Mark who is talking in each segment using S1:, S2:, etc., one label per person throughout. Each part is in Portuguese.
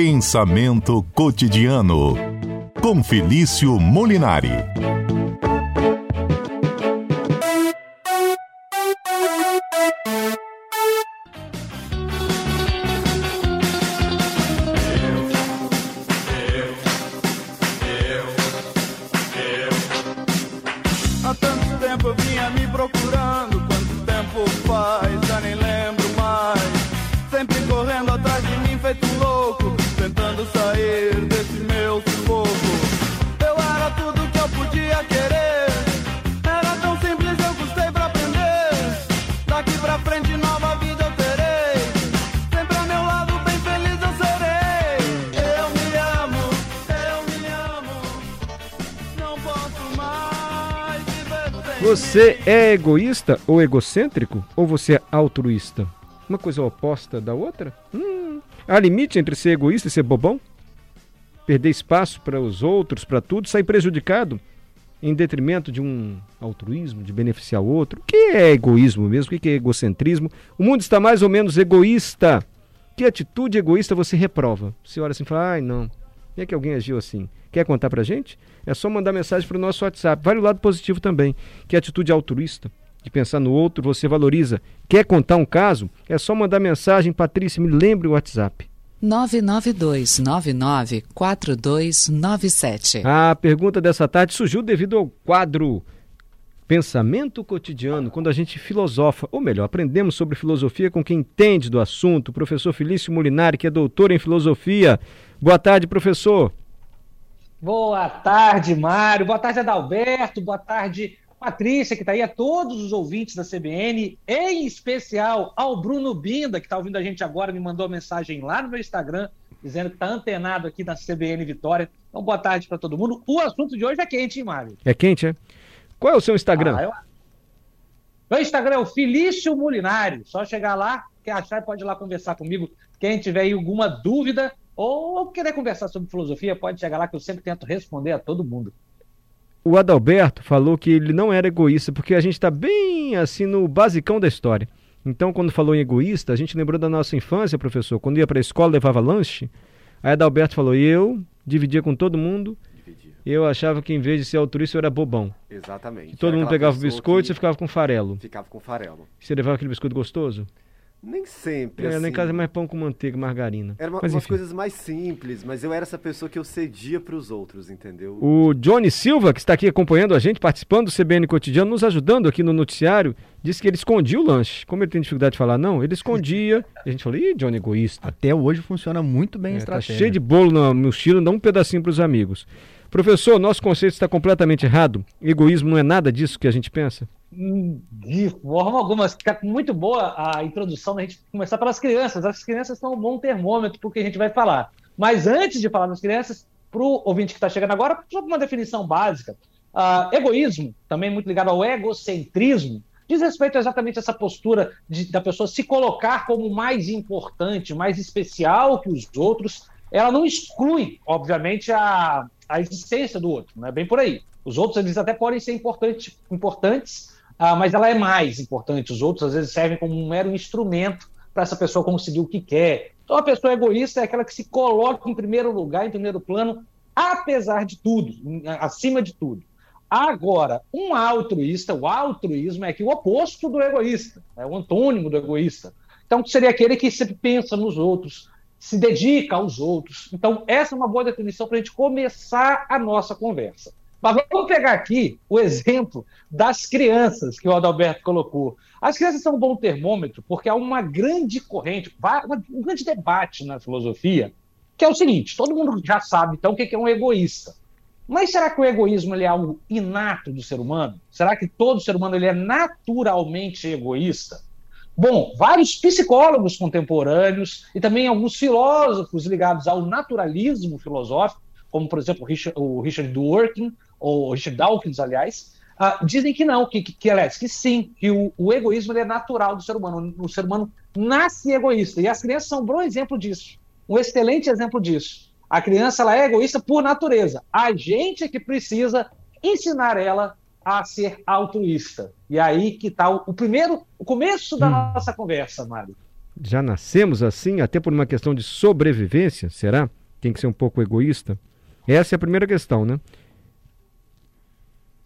S1: Pensamento cotidiano com Felício Molinari.
S2: Você é egoísta ou egocêntrico? Ou você é altruísta? Uma coisa oposta da outra? Hum. Há limite entre ser egoísta e ser bobão? Perder espaço para os outros, para tudo, sair prejudicado em detrimento de um altruísmo, de beneficiar o outro? O que é egoísmo mesmo? O que é egocentrismo? O mundo está mais ou menos egoísta. Que atitude egoísta você reprova? Você olha assim e fala, ai não, como é que alguém agiu assim? Quer contar pra gente? É só mandar mensagem para o nosso WhatsApp. Vale o lado positivo também, que é atitude altruísta, de pensar no outro, você valoriza. Quer contar um caso? É só mandar mensagem, Patrícia, me lembre o WhatsApp.
S3: 992994297.
S2: A pergunta dessa tarde surgiu devido ao quadro Pensamento Cotidiano, quando a gente filosofa, ou melhor, aprendemos sobre filosofia com quem entende do assunto, o professor Felício Molinari, que é doutor em filosofia. Boa tarde, professor.
S4: Boa tarde, Mário. Boa tarde, Adalberto. Boa tarde, Patrícia, que está aí, a todos os ouvintes da CBN, em especial ao Bruno Binda, que está ouvindo a gente agora, me mandou uma mensagem lá no meu Instagram, dizendo que está antenado aqui na CBN Vitória. Então, boa tarde para todo mundo. O assunto de hoje é quente, hein, Mário?
S2: É quente, é? Qual é o seu Instagram?
S4: Ah, eu... Meu Instagram é o Felício Molinari. Só chegar lá, quer achar, pode ir lá conversar comigo. Quem tiver aí alguma dúvida ou querer conversar sobre filosofia, pode chegar lá que eu sempre tento responder a todo mundo.
S2: O Adalberto falou que ele não era egoísta, porque a gente está bem assim no basicão da história. Então, quando falou em egoísta, a gente lembrou da nossa infância, professor, quando ia para a escola, levava lanche. Aí Adalberto falou: eu dividia com todo mundo.
S5: Dividir.
S2: Eu achava que em vez de ser altruísta, eu era bobão.
S5: Exatamente.
S2: Que todo
S5: Era
S2: mundo pegava o biscoito e ficava com farelo.
S5: Ficava com farelo.
S2: Você levava aquele biscoito gostoso?
S5: Nem sempre,
S2: É, lá em
S5: assim.
S2: casa é mais pão com manteiga e margarina.
S5: Era uma-
S2: Mas
S5: umas
S2: enfim.
S5: coisas mais simples, mas eu era essa pessoa que eu cedia pros outros, entendeu?
S2: O Johnny Silva, que está aqui acompanhando a gente, participando do CBN Cotidiano, nos ajudando aqui no noticiário, disse que ele escondia o lanche. Como ele tem dificuldade de falar não, ele escondia. e a gente falou, ih, Johnny egoísta.
S6: Até hoje funciona muito bem a
S2: É, tá
S6: estratégia.
S2: cheio de bolo na mochila, dá um pedacinho para os amigos. Professor, nosso conceito está completamente errado. Egoísmo não é nada disso que a gente pensa?
S4: De forma alguma, fica muito boa a introdução da gente começar pelas crianças. As crianças são um bom termômetro para o que a gente vai falar. Mas antes de falar das crianças, para o ouvinte que está chegando agora, só uma definição básica. Ah, egoísmo, também muito ligado ao egocentrismo, diz respeito exatamente a essa postura de- da pessoa se colocar como mais importante, mais especial que os outros. Ela não exclui, obviamente, a, a existência do outro, não é bem por aí. Os outros, eles até podem ser importante, importantes, ah, mas ela é mais importante. Os outros, às vezes, servem como um mero instrumento para essa pessoa conseguir o que quer. Então, a pessoa egoísta é aquela que se coloca em primeiro lugar, em primeiro plano, apesar de tudo, acima de tudo. Agora, um altruísta, o altruísmo é aqui o oposto do egoísta, é o antônimo do egoísta. Então, seria aquele que sempre pensa nos outros, se dedica aos outros. Então, essa é uma boa definição para a gente começar a nossa conversa. Mas vamos pegar aqui o exemplo das crianças que o Adalberto colocou. As crianças são um bom termômetro porque há uma grande corrente, um grande debate na filosofia, que é o seguinte: todo mundo já sabe então o que é um egoísta. Mas será que o egoísmo é algo inato do ser humano? Será que todo ser humano ele é naturalmente egoísta? Bom, vários psicólogos contemporâneos e também alguns filósofos ligados ao naturalismo filosófico, como por exemplo o Richard Dworkin, ou Richard Dawkins, aliás, ah, dizem que não, que, que, que, aliás, que sim, que o, o egoísmo é natural do ser humano. O ser humano nasce egoísta. E as crianças são um bom exemplo disso. Um excelente exemplo disso. A criança ela é egoísta por natureza. A gente é que precisa ensinar ela a ser altruísta. E aí que está o, o primeiro, o começo da
S2: Hum.
S4: nossa conversa, Mário.
S2: Já nascemos assim, até por uma questão de sobrevivência, será? Tem que ser um pouco egoísta? Essa é a primeira questão, né?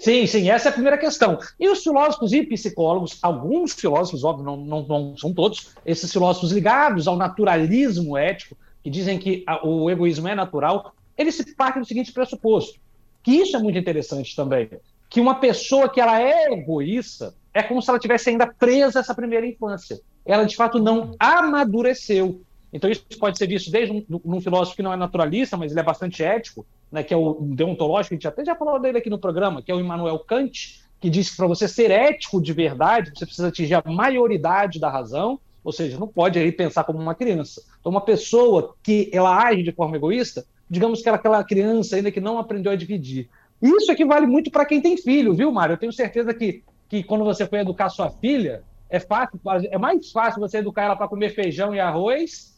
S4: Sim, sim, essa é a primeira questão. E os filósofos e psicólogos, alguns filósofos, óbvio, não, não, não são todos, esses filósofos ligados ao naturalismo ético, que dizem que a, o egoísmo é natural, eles se partem do seguinte pressuposto, que isso é muito interessante também, que uma pessoa que ela é egoísta é como se ela tivesse ainda presa essa primeira infância. Ela, de fato, não amadureceu. Então, isso pode ser visto desde um, um filósofo que não é naturalista, mas ele é bastante ético, né, que é o deontológico, a gente até já falou dele aqui no programa, que é o Immanuel Kant, que diz que para você ser ético de verdade, você precisa atingir a maioridade da razão, ou seja, não pode aí pensar como uma criança. Então, uma pessoa que ela age de forma egoísta, digamos que ela é aquela criança ainda que não aprendeu a dividir. Isso aqui vale muito para quem tem filho, viu, Mário? Eu tenho certeza que, que quando você for educar sua filha, é fácil, é mais fácil você educar ela para comer feijão e arroz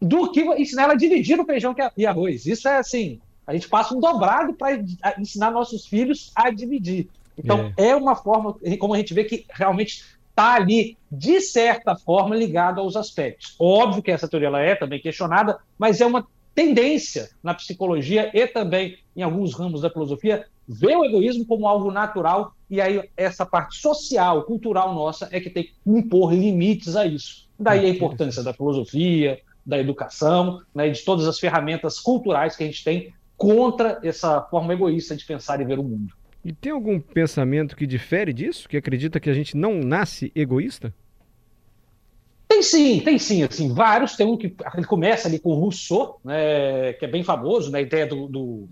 S4: do que ensinar ela a dividir o feijão e arroz. Isso é assim, a gente passa um dobrado para ensinar nossos filhos a dividir. Então, é. é. uma forma, como a gente vê que realmente está ali, de certa forma, ligado aos aspectos. Óbvio que essa teoria ela é também questionada, mas é uma tendência na psicologia e também em alguns ramos da filosofia ver o egoísmo como algo natural e aí essa parte social, cultural nossa é que tem que impor limites a isso. Daí a importância da filosofia, da educação, né, de todas as ferramentas culturais que a gente tem contra essa forma egoísta de pensar e ver o mundo.
S2: E tem algum pensamento que difere disso? Que acredita que a gente não nasce egoísta?
S4: Tem sim, tem sim, assim, vários. Tem um que ele começa ali com Rousseau, né, que é bem famoso, na né, ideia do, do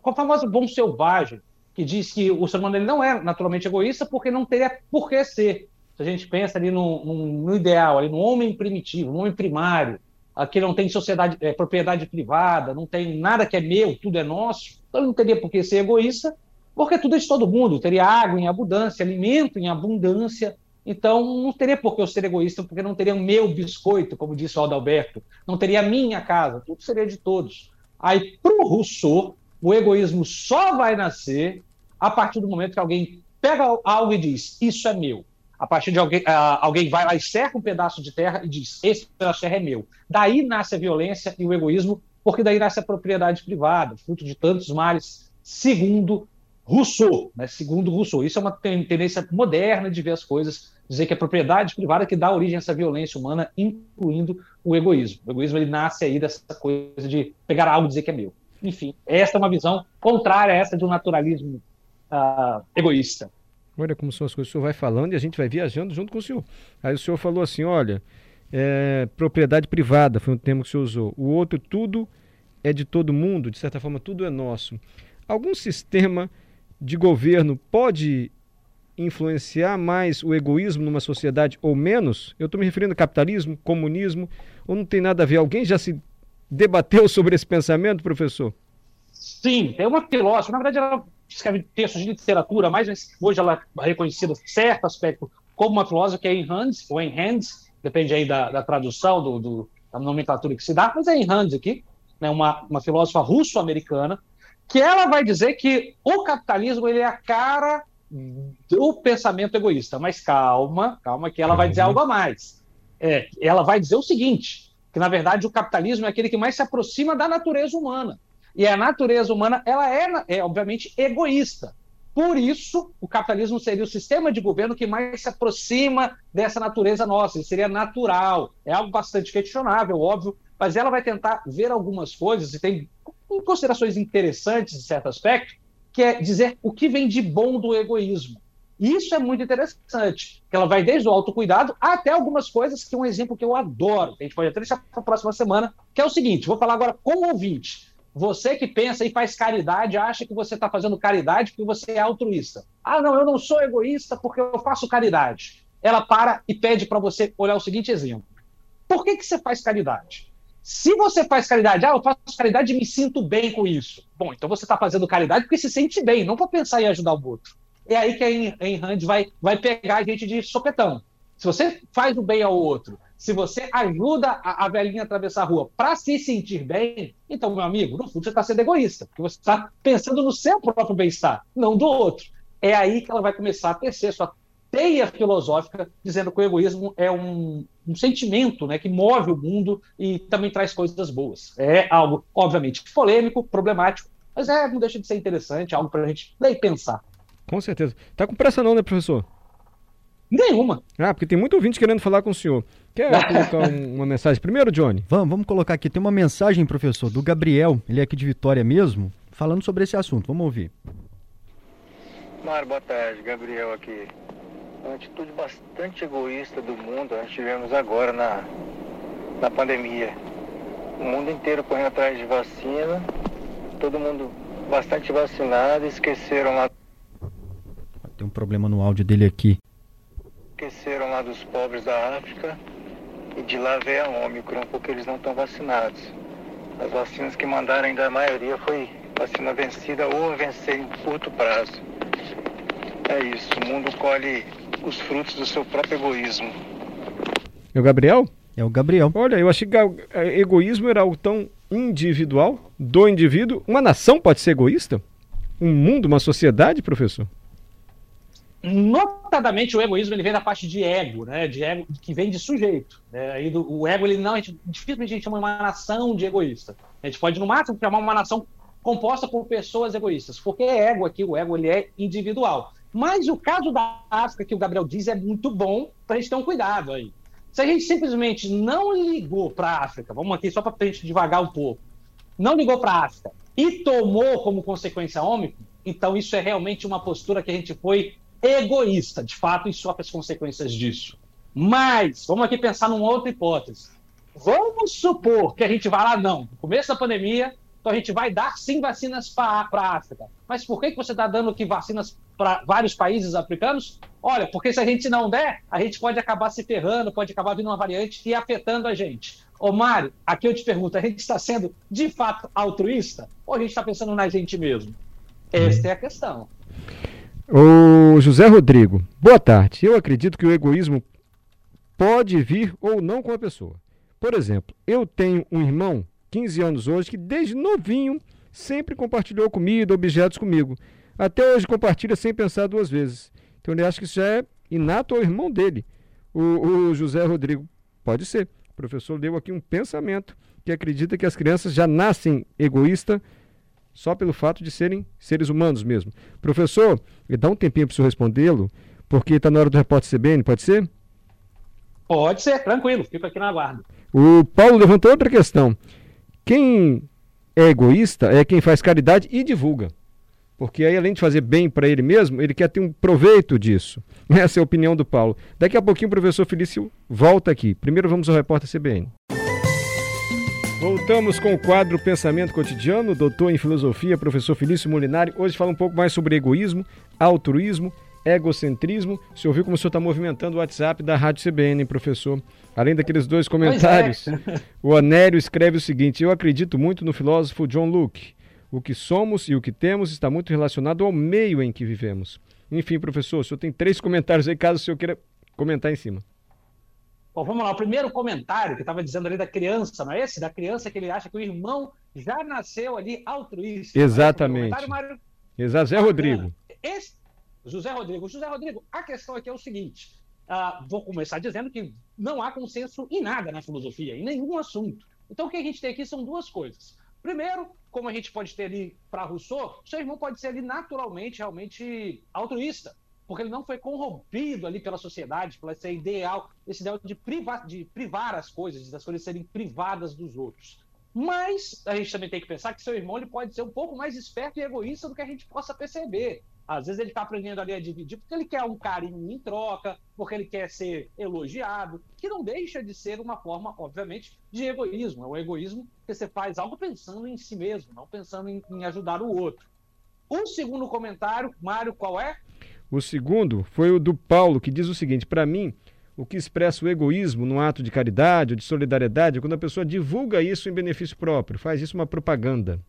S4: com o famoso bom selvagem, que diz que o ser humano ele não é naturalmente egoísta porque não teria por que ser. Se a gente pensa ali no, no, no ideal, ali no homem primitivo, no homem primário, aqui não tem sociedade, é, propriedade privada, não tem nada que é meu, tudo é nosso, então não teria por que ser egoísta, porque tudo é de todo mundo, teria água em abundância, alimento em abundância, então não teria por que eu ser egoísta, porque não teria o meu biscoito, como disse o Adalberto, não teria a minha casa, tudo seria de todos. Aí, para o Rousseau, o egoísmo só vai nascer a partir do momento que alguém pega algo e diz, isso é meu a partir de alguém, uh, alguém vai lá e cerca um pedaço de terra e diz: esse pedaço de terra é meu. Daí nasce a violência e o egoísmo, porque daí nasce a propriedade privada, fruto de tantos males, segundo Rousseau. Né? Segundo Rousseau. Isso é uma tendência moderna de ver as coisas, dizer que é a propriedade privada que dá origem a essa violência humana, incluindo o egoísmo. O egoísmo ele nasce aí dessa coisa de pegar algo e dizer que é meu. Enfim, esta é uma visão contrária a essa do naturalismo uh, egoísta.
S2: Olha como são as coisas. O senhor vai falando e a gente vai viajando junto com o senhor. Aí o senhor falou assim: olha, é, propriedade privada foi um termo que o senhor usou. O outro, tudo é de todo mundo, de certa forma, tudo é nosso. Algum sistema de governo pode influenciar mais o egoísmo numa sociedade ou menos? Eu estou me referindo a capitalismo, comunismo, ou não tem nada a ver? Alguém já se debateu sobre esse pensamento, professor?
S4: Sim, tem uma filósofa, na verdade ela escreve textos de literatura, mas hoje ela é reconhecida, certo aspecto, como uma filósofa que é em Hands, ou em Hands, depende aí da, da tradução, do, do, da nomenclatura que se dá, mas é em Hands aqui, né, uma, uma filósofa russo-americana, que ela vai dizer que o capitalismo ele é a cara do pensamento egoísta. Mas calma, calma, que ela vai dizer algo a mais. É, ela vai dizer o seguinte, que na verdade o capitalismo é aquele que mais se aproxima da natureza humana. E a natureza humana, ela é, é obviamente egoísta. Por isso, o capitalismo seria o sistema de governo que mais se aproxima dessa natureza nossa, ele seria natural. É algo bastante questionável, óbvio, mas ela vai tentar ver algumas coisas e tem considerações interessantes, em certo aspecto, que é dizer o que vem de bom do egoísmo. Isso é muito interessante, que ela vai desde o autocuidado até algumas coisas que é um exemplo que eu adoro, a gente pode até deixar para a próxima semana, que é o seguinte, vou falar agora com o ouvinte. Você que pensa e faz caridade, acha que você está fazendo caridade porque você é altruísta. Ah, não, eu não sou egoísta porque eu faço caridade. Ela para e pede para você olhar o seguinte exemplo. Por que, que você faz caridade? Se você faz caridade, ah, eu faço caridade e me sinto bem com isso. Bom, então você está fazendo caridade porque se sente bem, não para pensar em ajudar o outro. É aí que a Enhand vai, vai pegar a gente de sopetão. Se você faz o bem ao outro se você ajuda a, a velhinha a atravessar a rua para se sentir bem, então, meu amigo, no fundo você está sendo egoísta, porque você está pensando no seu próprio bem-estar, não do outro. É aí que ela vai começar a tecer sua teia filosófica dizendo que o egoísmo é um, um, sentimento né, que move o mundo e também traz coisas boas. É algo, obviamente, polêmico, problemático, mas é, não deixa de ser interessante, algo para a gente ler e pensar.
S2: Com certeza. Tá com pressa não, né, professor?
S4: Nenhuma.
S2: Ah, porque tem muito ouvinte querendo falar com o senhor. Quer colocar um, uma mensagem primeiro, Johnny?
S3: Vamos, vamos colocar aqui. Tem uma mensagem, professor, do Gabriel, ele é aqui de Vitória mesmo, falando sobre esse assunto. Vamos ouvir.
S6: Mário, boa tarde. Gabriel aqui. Uma atitude bastante egoísta do mundo nós tivemos agora na, na pandemia. O mundo inteiro correndo atrás de vacina, todo mundo bastante vacinado, esqueceram lá.
S3: Tem um problema no áudio dele aqui.
S6: Esqueceram lá dos pobres da África e de lá veio a Ômicron, porque eles não estão vacinados. As vacinas que mandaram ainda a maioria foi vacina vencida ou a vencer em curto prazo. É isso, o mundo colhe os frutos do seu próprio egoísmo.
S2: É o Gabriel?
S3: É o Gabriel.
S2: Olha, eu achei que egoísmo era algo tão individual, do indivíduo. Uma nação pode ser egoísta? Um mundo, uma sociedade, professor?
S4: Notadamente o egoísmo ele vem da parte de ego, né? De ego que vem de sujeito. Né? Aí do, o ego ele não, a gente, dificilmente a gente chama uma nação de egoísta. A gente pode no máximo chamar uma nação composta por pessoas egoístas, porque é ego aqui, o ego ele é individual. Mas o caso da África que o Gabriel diz é muito bom para a gente ter um cuidado aí. Se a gente simplesmente não ligou para a África, vamos aqui só para a gente devagar um pouco, não ligou para a África e tomou como consequência ômicron, então isso é realmente uma postura que a gente foi egoísta, de fato, e sofre as consequências disso. Mas, vamos aqui pensar numa outra hipótese. Vamos supor que a gente vai lá, não, no começo da pandemia, então a gente vai dar sim vacinas para a África. Mas por que, que você está dando aqui vacinas para vários países africanos? Olha, porque se a gente não der, a gente pode acabar se ferrando, pode acabar vindo uma variante e afetando a gente. Ô Mário, aqui eu te pergunto, a gente está sendo de fato altruísta ou a gente está pensando na gente mesmo? Esta é a questão.
S2: O José Rodrigo, boa tarde. Eu acredito que o egoísmo pode vir ou não com a pessoa. Por exemplo, eu tenho um irmão, 15 anos hoje, que desde novinho sempre compartilhou comida, objetos comigo. Até hoje compartilha sem pensar duas vezes. Então ele acha que isso é inato ao irmão dele. O, o José Rodrigo, pode ser. O professor deu aqui um pensamento que acredita que as crianças já nascem egoístas só pelo fato de serem seres humanos mesmo. Professor, dá um tempinho para o senhor respondê-lo, porque está na hora do repórter CBN, pode ser?
S4: Pode ser, tranquilo, fico aqui na guarda.
S2: O Paulo levantou outra questão. Quem é egoísta é quem faz caridade e divulga. Porque aí, além de fazer bem para ele mesmo, ele quer ter um proveito disso. Essa é a opinião do Paulo. Daqui a pouquinho o professor Felício volta aqui. Primeiro vamos ao repórter CBN. Voltamos com o quadro Pensamento Cotidiano, doutor em filosofia, professor Felício Molinari. Hoje fala um pouco mais sobre egoísmo, altruísmo, egocentrismo. Se ouviu como o senhor está movimentando o WhatsApp da Rádio CBN, professor. Além daqueles dois comentários, é. o Anério escreve o seguinte: Eu acredito muito no filósofo John Locke. O que somos e o que temos está muito relacionado ao meio em que vivemos. Enfim, professor, o senhor tem três comentários aí, caso o senhor queira comentar em cima.
S4: Bom, vamos lá. O primeiro comentário que estava dizendo ali da criança, não é esse? Da criança que ele acha que o irmão já nasceu ali altruísta.
S2: É Exatamente. É Mário... Exato, Zé Rodrigo.
S4: Esse... José Rodrigo. José Rodrigo, a questão aqui é o seguinte. Uh, vou começar dizendo que não há consenso em nada na filosofia, em nenhum assunto. Então o que a gente tem aqui são duas coisas. Primeiro, como a gente pode ter ali para Rousseau, seu irmão pode ser ali naturalmente, realmente altruísta porque ele não foi corrompido ali pela sociedade, pelo esse ideal, esse ideal de privar, de privar as coisas, das coisas serem privadas dos outros. Mas a gente também tem que pensar que seu irmão ele pode ser um pouco mais esperto e egoísta do que a gente possa perceber. Às vezes ele está aprendendo ali a dividir porque ele quer um carinho em troca, porque ele quer ser elogiado, que não deixa de ser uma forma, obviamente, de egoísmo. É um egoísmo que você faz algo pensando em si mesmo, não pensando em, em ajudar o outro. Um segundo comentário, Mário, qual é?
S2: O segundo foi o do Paulo, que diz o seguinte: para mim, o que expressa o egoísmo num ato de caridade ou de solidariedade é quando a pessoa divulga isso em benefício próprio, faz isso uma propaganda.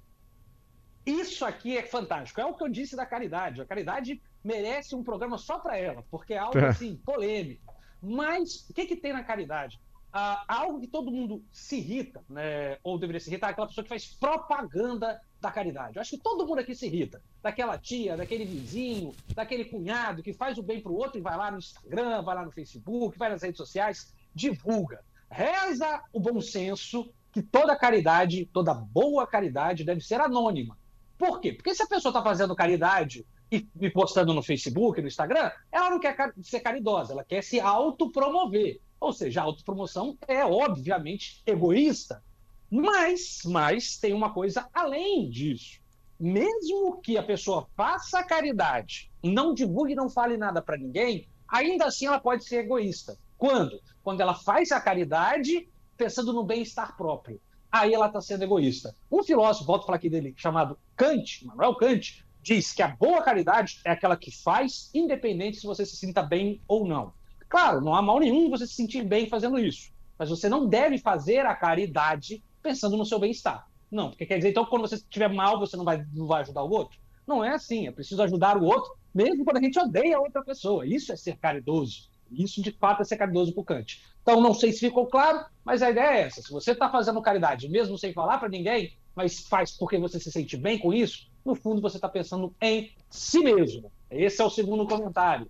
S4: Isso aqui é fantástico. É o que eu disse da caridade. A caridade merece um programa só para ela, porque é algo tá. assim, polêmico. Mas o que, que tem na caridade? Ah, algo que todo mundo se irrita, né? ou deveria se irritar, é aquela pessoa que faz propaganda da caridade. Eu acho que todo mundo aqui se irrita. Daquela tia, daquele vizinho, daquele cunhado que faz o bem pro outro e vai lá no Instagram, vai lá no Facebook, vai nas redes sociais, divulga. Reza o bom senso que toda caridade, toda boa caridade deve ser anônima. Por quê? Porque se a pessoa está fazendo caridade e, e postando no Facebook, no Instagram, ela não quer ser caridosa, ela quer se autopromover. Ou seja, a autopromoção é, obviamente, egoísta. Mas, mas tem uma coisa além disso. Mesmo que a pessoa faça caridade, não divulgue, não fale nada para ninguém, ainda assim ela pode ser egoísta. Quando? Quando ela faz a caridade pensando no bem-estar próprio. Aí ela está sendo egoísta. Um filósofo, volto a falar aqui dele, chamado Kant, Manuel Kant, diz que a boa caridade é aquela que faz, independente se você se sinta bem ou não. Claro, não há mal nenhum você se sentir bem fazendo isso, mas você não deve fazer a caridade pensando no seu bem-estar. Não, porque quer dizer, então, quando você estiver mal, você não vai, não vai ajudar o outro? Não é assim, é preciso ajudar o outro, mesmo quando a gente odeia a outra pessoa. Isso é ser caridoso. Isso, de fato, é ser caridoso por Kant. Então, não sei se ficou claro, mas a ideia é essa. Se você está fazendo caridade, mesmo sem falar para ninguém, mas faz porque você se sente bem com isso, no fundo você está pensando em si mesmo. Esse é o segundo comentário.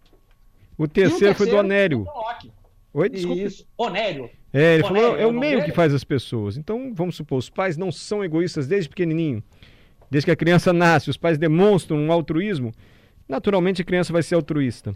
S2: O terceiro,
S4: o
S2: foi do Onério.
S4: foi do Locke.
S2: Oi, desculpa.
S4: Isso, Onério.
S2: É, ele falou, é
S4: é
S2: o meio
S4: dele?
S2: que faz as pessoas. Então, vamos supor, os pais não são egoístas desde pequenininho. Desde que a criança nasce, os pais demonstram um altruísmo, naturalmente a criança vai ser altruísta.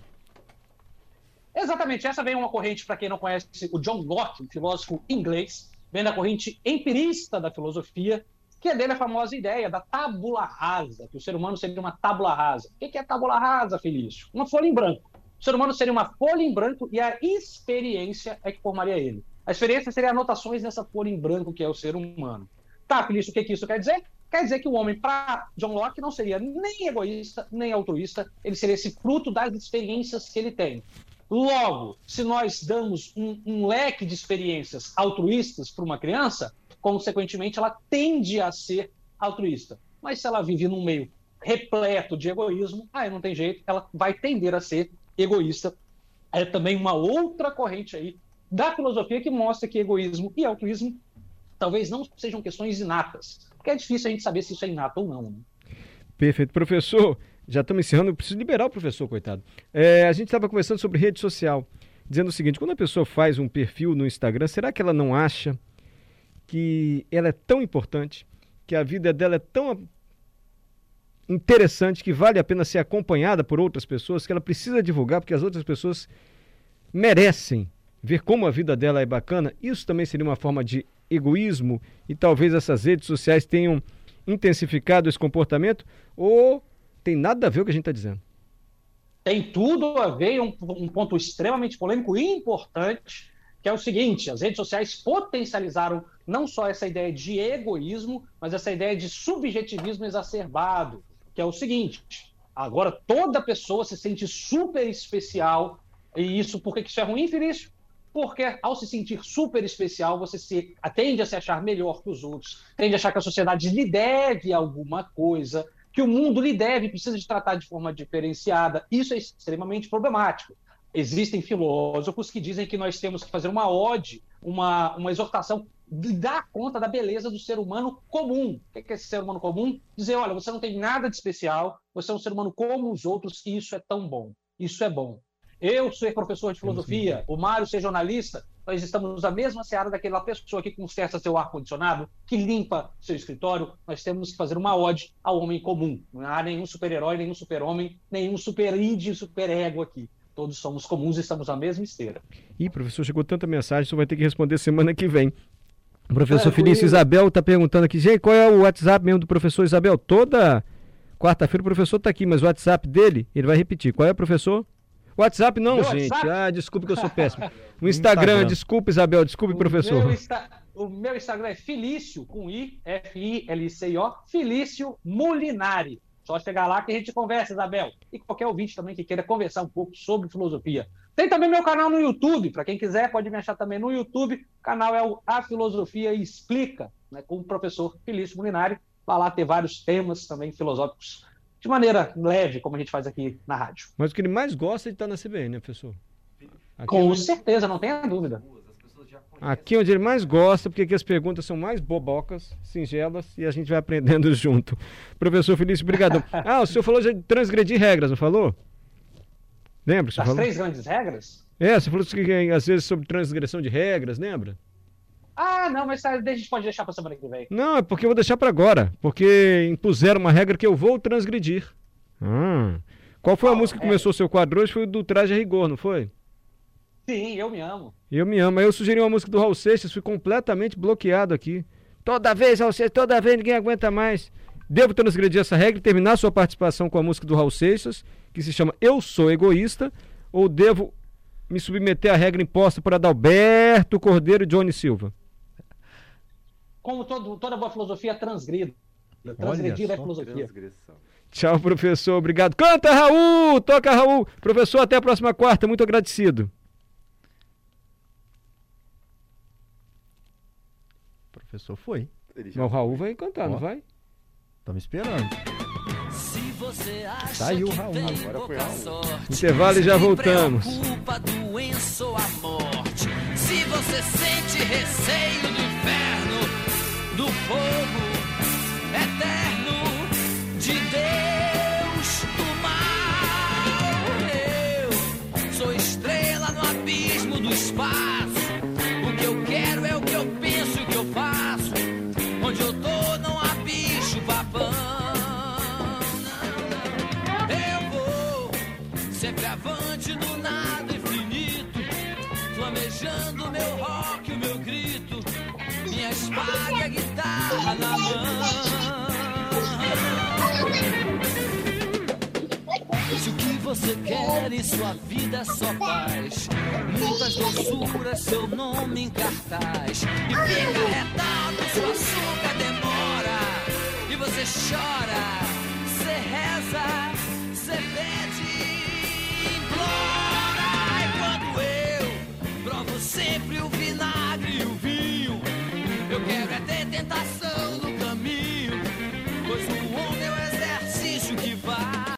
S4: Exatamente, essa vem uma corrente, para quem não conhece, o John Locke, um filósofo inglês, vem da corrente empirista da filosofia, que é dele a famosa ideia da tábula rasa, que o ser humano seria uma tábula rasa. O que é tábula rasa, Felício? Uma folha em branco. O ser humano seria uma folha em branco e a experiência é que formaria ele. A experiência seria anotações nessa folha em branco que é o ser humano. Tá, Felício, o que, que isso quer dizer? Quer dizer que o homem, para John Locke, não seria nem egoísta, nem altruísta, ele seria esse fruto das experiências que ele tem. Logo, se nós damos um, um leque de experiências altruístas para uma criança, consequentemente ela tende a ser altruísta. Mas se ela vive num meio repleto de egoísmo, aí não tem jeito, ela vai tender a ser egoísta. É também uma outra corrente aí da filosofia que mostra que egoísmo e altruísmo talvez não sejam questões inatas, porque é difícil a gente saber se isso é inato ou não. Né?
S2: Perfeito. Professor, já estamos encerrando, eu preciso liberar o professor, coitado. É, a gente estava conversando sobre rede social, dizendo o seguinte: quando a pessoa faz um perfil no Instagram, será que ela não acha que ela é tão importante, que a vida dela é tão interessante, que vale a pena ser acompanhada por outras pessoas, que ela precisa divulgar, porque as outras pessoas merecem ver como a vida dela é bacana? Isso também seria uma forma de egoísmo e talvez essas redes sociais tenham intensificado esse comportamento? Ou tem nada a ver o que a gente está dizendo?
S4: Tem tudo a ver, um, um ponto extremamente polêmico e importante, que é o seguinte: as redes sociais potencializaram não só essa ideia de egoísmo, mas essa ideia de subjetivismo exacerbado, que é o seguinte: agora toda pessoa se sente super especial, e isso, por que isso é ruim, Felício? Porque ao se sentir super especial, você se tende a se achar melhor que os outros, tende a achar que a sociedade lhe deve alguma coisa, que o mundo lhe deve, precisa de tratar de forma diferenciada. Isso é extremamente problemático. Existem filósofos que dizem que nós temos que fazer uma ode, uma, uma exortação, dar conta da beleza do ser humano comum. O que é esse ser humano comum? Dizer, olha, você não tem nada de especial, você é um ser humano como os outros, e isso é tão bom. Isso é bom. Eu sou professor de filosofia, o Mário ser jornalista, nós estamos na mesma seara daquela pessoa que conserta seu ar-condicionado, que limpa seu escritório. Nós temos que fazer uma ode ao homem comum. Não há nenhum super-herói, nenhum super-homem, nenhum super-id, super-ego aqui. Todos somos comuns e estamos na mesma esteira.
S2: Ih, professor, chegou tanta mensagem, só vai ter que responder semana que vem. O professor
S4: É,
S2: Felício Isabel está perguntando aqui, gente, qual é o WhatsApp mesmo do professor Isabel? Toda quarta-feira o professor está aqui, mas o WhatsApp dele, ele vai repetir. Qual é, professor? WhatsApp não,
S4: Meu
S2: gente.
S4: WhatsApp?
S2: Ah, desculpe que eu sou péssimo. O Instagram,
S3: Instagram.
S2: desculpe, Isabel, desculpe,
S4: O
S2: professor.
S4: meu, Insta- o meu Instagram é Felício, com I, F-I-L-C-I-O, Felício Molinari. Só chegar lá que a gente conversa, Isabel. E qualquer ouvinte também que queira conversar um pouco sobre filosofia. Tem também meu canal no YouTube, para quem quiser pode me achar também no YouTube. O canal é o A Filosofia Explica, né, com o professor Felício Molinari. Vai lá ter vários temas também filosóficos, de maneira leve, como a gente faz aqui na rádio.
S2: Mas o que ele mais gosta é de estar na CBN, né, professor? Aqui
S4: Com
S2: não-
S4: certeza, não tenha dúvida.
S5: As
S2: Aqui é onde ele mais gosta, porque aqui as perguntas são mais bobocas, singelas, e a gente vai aprendendo junto. Professor Felício, obrigado. Ah, o senhor falou de transgredir regras, não falou? Lembra? falou?
S4: três grandes regras?
S2: É, você falou que, às vezes sobre transgressão de regras, lembra?
S4: Ah, não, mas tá, a gente pode deixar pra semana que vem.
S2: Não, é porque eu vou deixar para agora. Porque impuseram uma regra que eu vou transgredir. Ah. Qual foi a
S4: Qual
S2: música que
S4: regra?
S2: começou o seu quadro hoje? Foi o do Traje a Rigor, não foi?
S4: Sim, eu me amo.
S2: Eu me amo. Aí eu sugeri uma música do Raul Seixas, fui completamente bloqueado aqui. Toda vez, Raul Seixas, toda vez ninguém aguenta mais. Devo transgredir essa regra e terminar sua participação com a música do Raul Seixas, que se chama Eu Sou Egoísta, ou devo me submeter à regra imposta por Adalberto Cordeiro e Johnny Silva?
S4: Como todo, toda boa filosofia, transgrida. Transgredir é filosofia.
S5: Transgressão.
S2: Tchau, professor. Obrigado. Canta, Raul! Toca, Raul! Professor, até a próxima quarta. Muito agradecido.
S3: O professor foi.
S2: Mas o Raul vai cantar, não vai?
S3: Estamos esperando.
S7: Se você acha
S3: Tá aí o
S7: que
S3: Raul.
S5: Agora foi Raul.
S7: sorte,
S2: Intervalo e já
S7: se
S2: voltamos.
S7: preocupa, doença ou a morte. Se você sente receio do inferno, do fogo eterno de Deus, do mal. Eu sou estrela no abismo do espaço. O que eu quero é o que eu penso e o que eu faço. Onde eu tô não há bicho não. Eu vou sempre avante no nada infinito, flamejando meu rock, o meu grito, minha espada e a guitarra na mão. Se o que você quer em sua vida é só paz, muitas doçuras, seu nome em cartaz, e fica retado, seu açúcar demora, e você chora, você reza, você pede, implora, enquanto eu provo sempre o